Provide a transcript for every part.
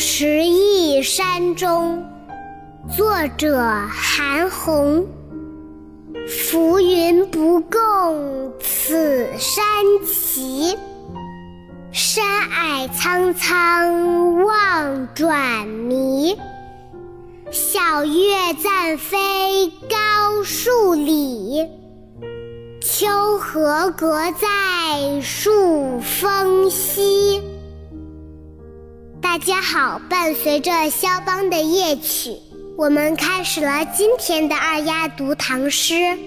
十亿山中，作者韩翃。浮云不共此山齐，山霭苍苍望转迷。晓月暂飞高数里，秋荷隔在树峰。大家好，伴随着肖邦的夜曲，我们开始了今天的二丫读唐诗。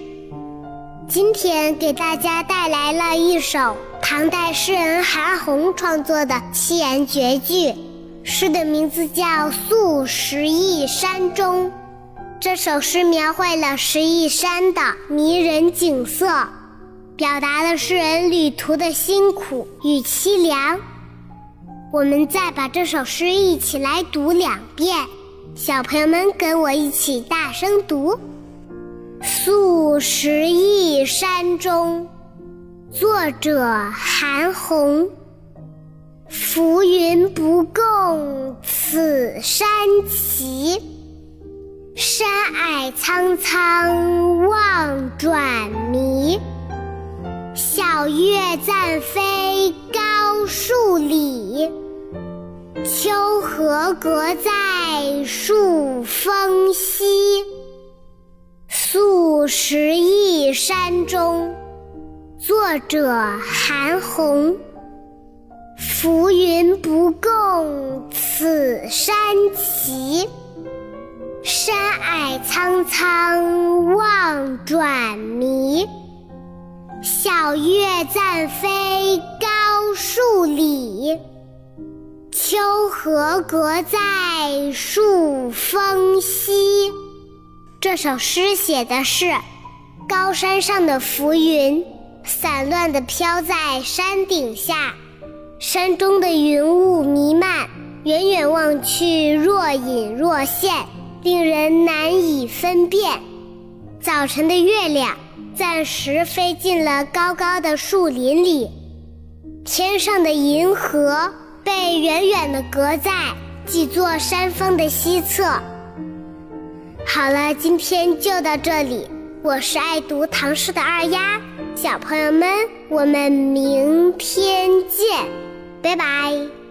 今天给大家带来了一首唐代诗人韩翃创作的七言绝句，诗的名字叫《宿十亿山中》。这首诗描绘了十亿山的迷人景色，表达了诗人旅途的辛苦与凄凉。我们再把这首诗一起来读两遍，小朋友们跟我一起大声读：《宿十亿山中》，作者韩翃。浮云不共此山齐，山霭苍苍望转迷。小月暂飞阁在树峰西，宿十亿山中。作者韩翃。浮云不共此山齐，山霭苍苍望转迷。晓月暂飞高数里。秋荷隔在树峰西。这首诗写的是高山上的浮云，散乱地飘在山顶下，山中的云雾弥漫，远远望去若隐若现，令人难以分辨。早晨的月亮暂时飞进了高高的树林里，天上的银河。被远远的隔在几座山峰的西侧。好了，今天就到这里。我是爱读唐诗的二丫，小朋友们，我们明天见，拜拜。